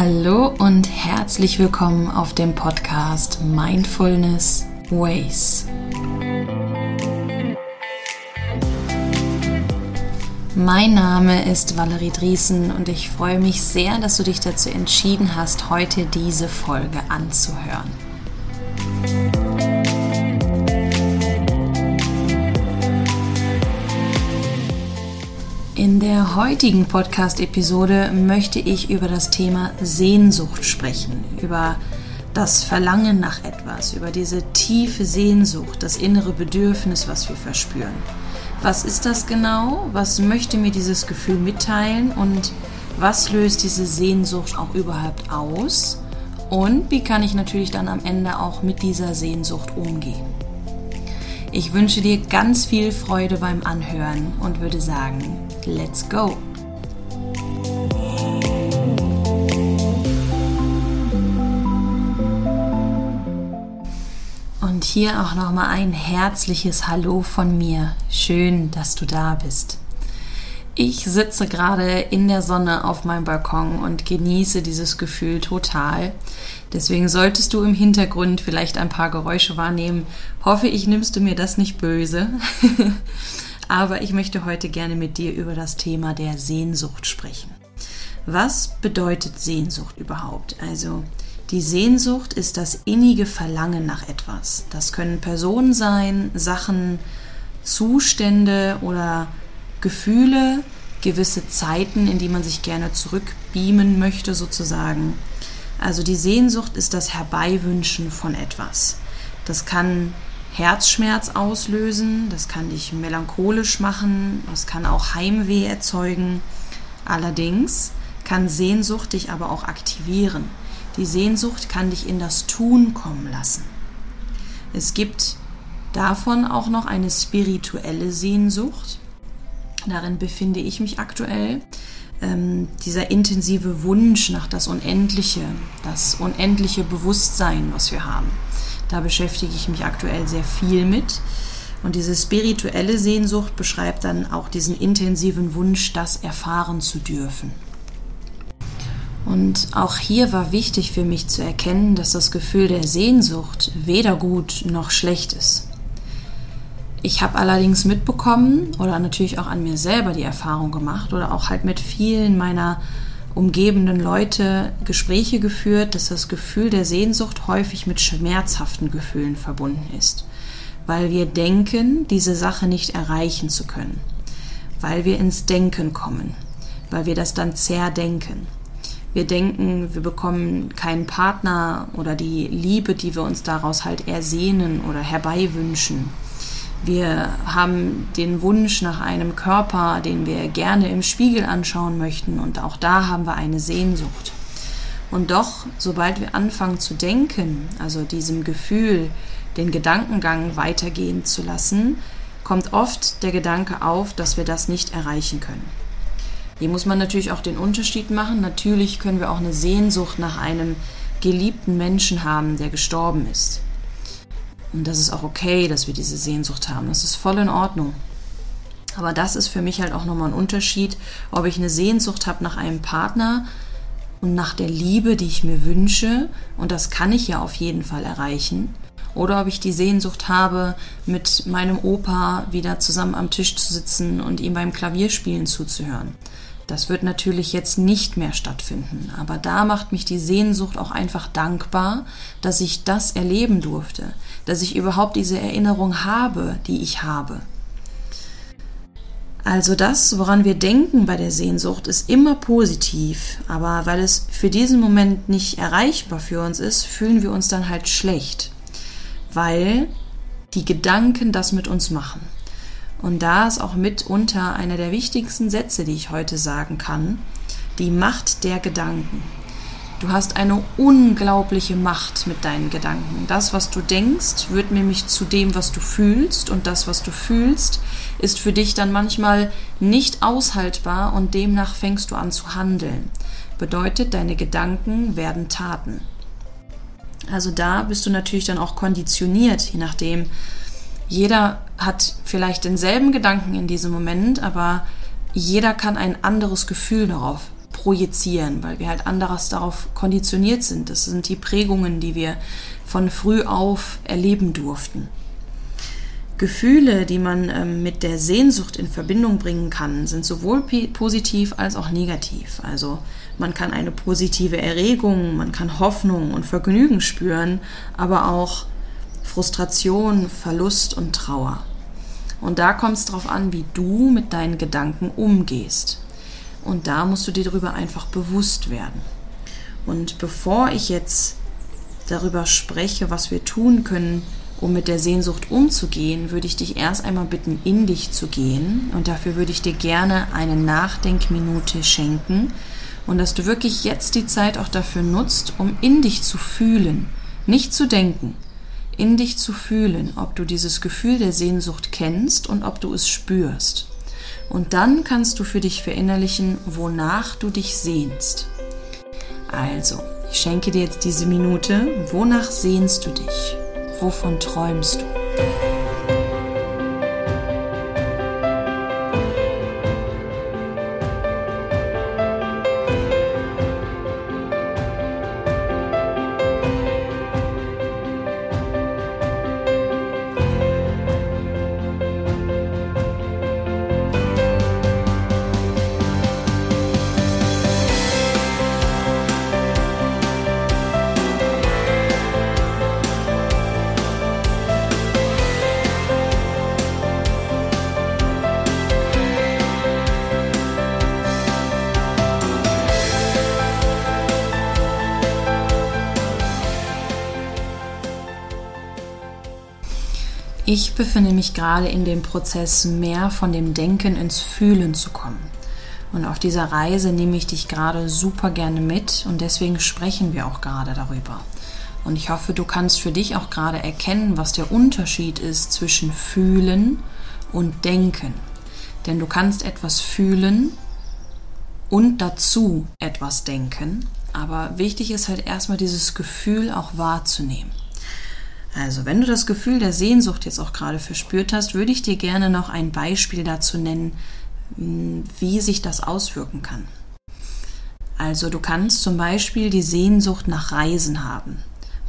Hallo und herzlich willkommen auf dem Podcast Mindfulness Ways. Mein Name ist Valerie Driesen und ich freue mich sehr, dass du dich dazu entschieden hast, heute diese Folge anzuhören. Der heutigen Podcast-Episode möchte ich über das Thema Sehnsucht sprechen, über das Verlangen nach etwas, über diese tiefe Sehnsucht, das innere Bedürfnis, was wir verspüren. Was ist das genau? Was möchte mir dieses Gefühl mitteilen und was löst diese Sehnsucht auch überhaupt aus? Und wie kann ich natürlich dann am Ende auch mit dieser Sehnsucht umgehen? Ich wünsche dir ganz viel Freude beim Anhören und würde sagen, let's go! Und hier auch nochmal ein herzliches Hallo von mir. Schön, dass du da bist. Ich sitze gerade in der Sonne auf meinem Balkon und genieße dieses Gefühl total. Deswegen solltest du im Hintergrund vielleicht ein paar Geräusche wahrnehmen. Hoffe ich, nimmst du mir das nicht böse. Aber ich möchte heute gerne mit dir über das Thema der Sehnsucht sprechen. Was bedeutet Sehnsucht überhaupt? Also, die Sehnsucht ist das innige Verlangen nach etwas. Das können Personen sein, Sachen, Zustände oder Gefühle, gewisse Zeiten, in die man sich gerne zurückbeamen möchte sozusagen. Also die Sehnsucht ist das Herbeiwünschen von etwas. Das kann Herzschmerz auslösen, das kann dich melancholisch machen, das kann auch Heimweh erzeugen. Allerdings kann Sehnsucht dich aber auch aktivieren. Die Sehnsucht kann dich in das Tun kommen lassen. Es gibt davon auch noch eine spirituelle Sehnsucht. Darin befinde ich mich aktuell. Ähm, dieser intensive Wunsch nach das Unendliche, das unendliche Bewusstsein, was wir haben. Da beschäftige ich mich aktuell sehr viel mit. Und diese spirituelle Sehnsucht beschreibt dann auch diesen intensiven Wunsch, das erfahren zu dürfen. Und auch hier war wichtig für mich zu erkennen, dass das Gefühl der Sehnsucht weder gut noch schlecht ist. Ich habe allerdings mitbekommen oder natürlich auch an mir selber die Erfahrung gemacht oder auch halt mit vielen meiner umgebenden Leute Gespräche geführt, dass das Gefühl der Sehnsucht häufig mit schmerzhaften Gefühlen verbunden ist, weil wir denken, diese Sache nicht erreichen zu können, weil wir ins Denken kommen, weil wir das dann zerdenken. Wir denken, wir bekommen keinen Partner oder die Liebe, die wir uns daraus halt ersehnen oder herbeiwünschen wir haben den Wunsch nach einem Körper, den wir gerne im Spiegel anschauen möchten und auch da haben wir eine Sehnsucht. Und doch, sobald wir anfangen zu denken, also diesem Gefühl, den Gedankengang weitergehen zu lassen, kommt oft der Gedanke auf, dass wir das nicht erreichen können. Hier muss man natürlich auch den Unterschied machen. Natürlich können wir auch eine Sehnsucht nach einem geliebten Menschen haben, der gestorben ist. Und das ist auch okay, dass wir diese Sehnsucht haben. Das ist voll in Ordnung. Aber das ist für mich halt auch nochmal ein Unterschied, ob ich eine Sehnsucht habe nach einem Partner und nach der Liebe, die ich mir wünsche. Und das kann ich ja auf jeden Fall erreichen. Oder ob ich die Sehnsucht habe, mit meinem Opa wieder zusammen am Tisch zu sitzen und ihm beim Klavierspielen zuzuhören. Das wird natürlich jetzt nicht mehr stattfinden, aber da macht mich die Sehnsucht auch einfach dankbar, dass ich das erleben durfte, dass ich überhaupt diese Erinnerung habe, die ich habe. Also das, woran wir denken bei der Sehnsucht, ist immer positiv, aber weil es für diesen Moment nicht erreichbar für uns ist, fühlen wir uns dann halt schlecht, weil die Gedanken das mit uns machen. Und da ist auch mitunter einer der wichtigsten Sätze, die ich heute sagen kann, die Macht der Gedanken. Du hast eine unglaubliche Macht mit deinen Gedanken. Das, was du denkst, wird nämlich zu dem, was du fühlst. Und das, was du fühlst, ist für dich dann manchmal nicht aushaltbar und demnach fängst du an zu handeln. Bedeutet, deine Gedanken werden Taten. Also da bist du natürlich dann auch konditioniert, je nachdem, jeder hat vielleicht denselben Gedanken in diesem Moment, aber jeder kann ein anderes Gefühl darauf projizieren, weil wir halt anderes darauf konditioniert sind. Das sind die Prägungen, die wir von früh auf erleben durften. Gefühle, die man ähm, mit der Sehnsucht in Verbindung bringen kann, sind sowohl positiv als auch negativ. Also man kann eine positive Erregung, man kann Hoffnung und Vergnügen spüren, aber auch Frustration, Verlust und Trauer. Und da kommt es darauf an, wie du mit deinen Gedanken umgehst. Und da musst du dir darüber einfach bewusst werden. Und bevor ich jetzt darüber spreche, was wir tun können, um mit der Sehnsucht umzugehen, würde ich dich erst einmal bitten, in dich zu gehen. Und dafür würde ich dir gerne eine Nachdenkminute schenken. Und dass du wirklich jetzt die Zeit auch dafür nutzt, um in dich zu fühlen, nicht zu denken, in dich zu fühlen, ob du dieses Gefühl der Sehnsucht kennst und ob du es spürst. Und dann kannst du für dich verinnerlichen, wonach du dich sehnst. Also, ich schenke dir jetzt diese Minute. Wonach sehnst du dich? Wovon träumst du? Ich befinde mich gerade in dem Prozess, mehr von dem Denken ins Fühlen zu kommen. Und auf dieser Reise nehme ich dich gerade super gerne mit und deswegen sprechen wir auch gerade darüber. Und ich hoffe, du kannst für dich auch gerade erkennen, was der Unterschied ist zwischen Fühlen und Denken. Denn du kannst etwas fühlen und dazu etwas denken. Aber wichtig ist halt erstmal dieses Gefühl auch wahrzunehmen. Also, wenn du das Gefühl der Sehnsucht jetzt auch gerade verspürt hast, würde ich dir gerne noch ein Beispiel dazu nennen, hm, wie sich das auswirken kann. Also, du kannst zum Beispiel die Sehnsucht nach Reisen haben.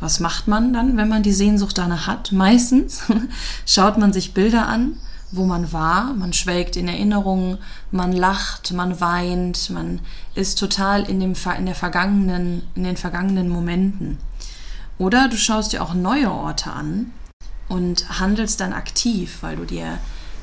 Was macht man dann, wenn man die Sehnsucht danach hat? Meistens schaut man sich Bilder an, wo man war, man schwelgt in Erinnerungen, man lacht, man weint, man ist total in, dem, in, der vergangenen, in den vergangenen Momenten. Oder du schaust dir auch neue Orte an und handelst dann aktiv, weil du dir,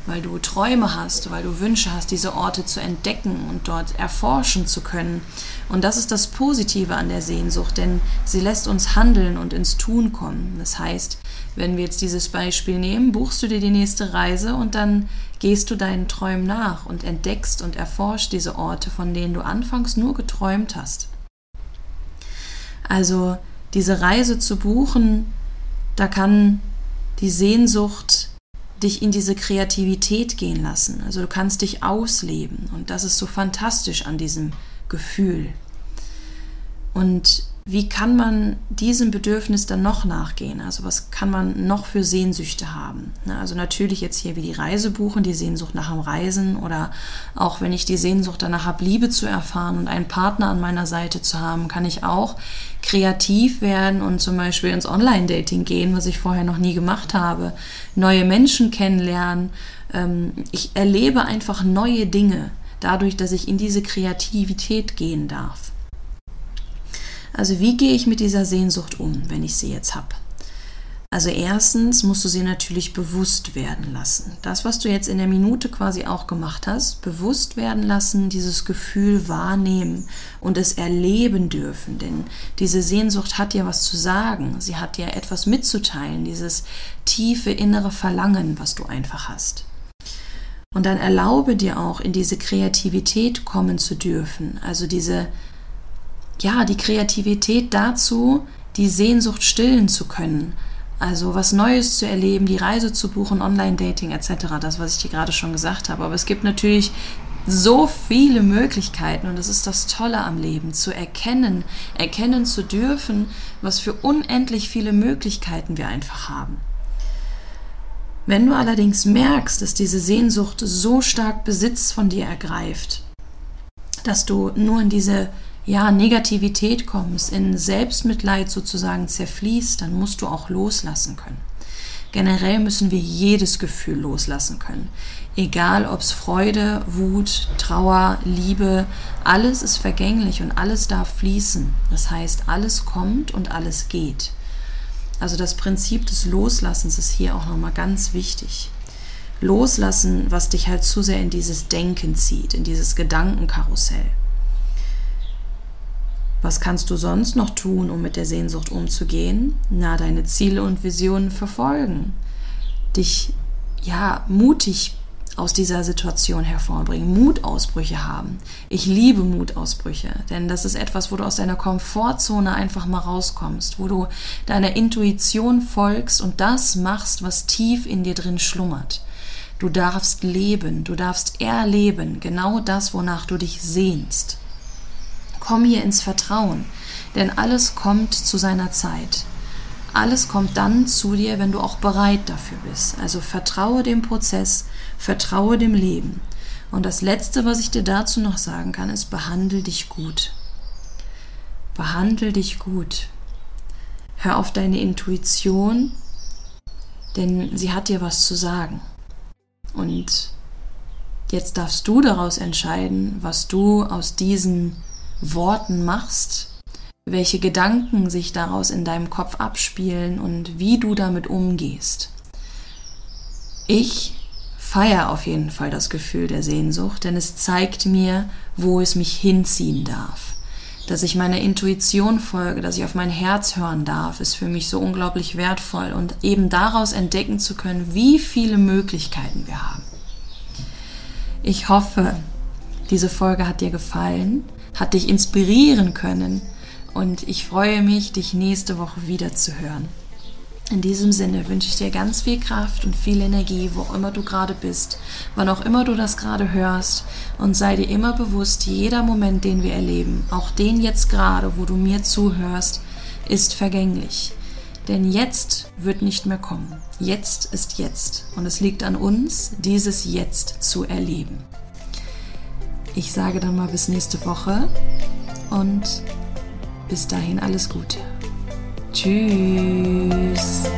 weil du Träume hast, weil du Wünsche hast, diese Orte zu entdecken und dort erforschen zu können. Und das ist das Positive an der Sehnsucht, denn sie lässt uns handeln und ins Tun kommen. Das heißt, wenn wir jetzt dieses Beispiel nehmen, buchst du dir die nächste Reise und dann gehst du deinen Träumen nach und entdeckst und erforschst diese Orte, von denen du anfangs nur geträumt hast. Also diese Reise zu buchen, da kann die Sehnsucht dich in diese Kreativität gehen lassen. Also du kannst dich ausleben und das ist so fantastisch an diesem Gefühl. Und wie kann man diesem Bedürfnis dann noch nachgehen? Also was kann man noch für Sehnsüchte haben? Also natürlich jetzt hier wie die Reise buchen, die Sehnsucht nach dem Reisen oder auch wenn ich die Sehnsucht danach habe, Liebe zu erfahren und einen Partner an meiner Seite zu haben, kann ich auch kreativ werden und zum Beispiel ins Online-Dating gehen, was ich vorher noch nie gemacht habe, neue Menschen kennenlernen. Ähm, ich erlebe einfach neue Dinge dadurch, dass ich in diese Kreativität gehen darf. Also wie gehe ich mit dieser Sehnsucht um, wenn ich sie jetzt habe? Also erstens musst du sie natürlich bewusst werden lassen. Das, was du jetzt in der Minute quasi auch gemacht hast, bewusst werden lassen, dieses Gefühl wahrnehmen und es erleben dürfen. Denn diese Sehnsucht hat ja was zu sagen. Sie hat ja etwas mitzuteilen, dieses tiefe innere Verlangen, was du einfach hast. Und dann erlaube dir auch, in diese Kreativität kommen zu dürfen. Also diese ja, die Kreativität dazu, die Sehnsucht stillen zu können. Also was Neues zu erleben, die Reise zu buchen, Online-Dating etc., das, was ich dir gerade schon gesagt habe. Aber es gibt natürlich so viele Möglichkeiten und das ist das Tolle am Leben, zu erkennen, erkennen zu dürfen, was für unendlich viele Möglichkeiten wir einfach haben. Wenn du allerdings merkst, dass diese Sehnsucht so stark Besitz von dir ergreift, dass du nur in diese ja, Negativität kommst, in Selbstmitleid sozusagen zerfließt, dann musst du auch loslassen können. Generell müssen wir jedes Gefühl loslassen können. Egal ob es Freude, Wut, Trauer, Liebe, alles ist vergänglich und alles darf fließen. Das heißt, alles kommt und alles geht. Also das Prinzip des Loslassens ist hier auch nochmal ganz wichtig. Loslassen, was dich halt zu sehr in dieses Denken zieht, in dieses Gedankenkarussell. Was kannst du sonst noch tun, um mit der Sehnsucht umzugehen? Na, deine Ziele und Visionen verfolgen. Dich ja mutig aus dieser Situation hervorbringen, Mutausbrüche haben. Ich liebe Mutausbrüche, denn das ist etwas, wo du aus deiner Komfortzone einfach mal rauskommst, wo du deiner Intuition folgst und das machst, was tief in dir drin schlummert. Du darfst leben, du darfst erleben, genau das, wonach du dich sehnst. Komm hier ins Vertrauen, denn alles kommt zu seiner Zeit. Alles kommt dann zu dir, wenn du auch bereit dafür bist. Also vertraue dem Prozess, vertraue dem Leben. Und das Letzte, was ich dir dazu noch sagen kann, ist, behandle dich gut. Behandle dich gut. Hör auf deine Intuition, denn sie hat dir was zu sagen. Und jetzt darfst du daraus entscheiden, was du aus diesen Worten machst, welche Gedanken sich daraus in deinem Kopf abspielen und wie du damit umgehst. Ich feiere auf jeden Fall das Gefühl der Sehnsucht, denn es zeigt mir, wo es mich hinziehen darf. Dass ich meiner Intuition folge, dass ich auf mein Herz hören darf, ist für mich so unglaublich wertvoll und eben daraus entdecken zu können, wie viele Möglichkeiten wir haben. Ich hoffe, diese Folge hat dir gefallen, hat dich inspirieren können und ich freue mich, dich nächste Woche wieder zu hören. In diesem Sinne wünsche ich dir ganz viel Kraft und viel Energie, wo auch immer du gerade bist, wann auch immer du das gerade hörst und sei dir immer bewusst, jeder Moment, den wir erleben, auch den jetzt gerade, wo du mir zuhörst, ist vergänglich. Denn jetzt wird nicht mehr kommen. Jetzt ist jetzt und es liegt an uns, dieses Jetzt zu erleben. Ich sage dann mal bis nächste Woche und bis dahin alles Gute. Tschüss.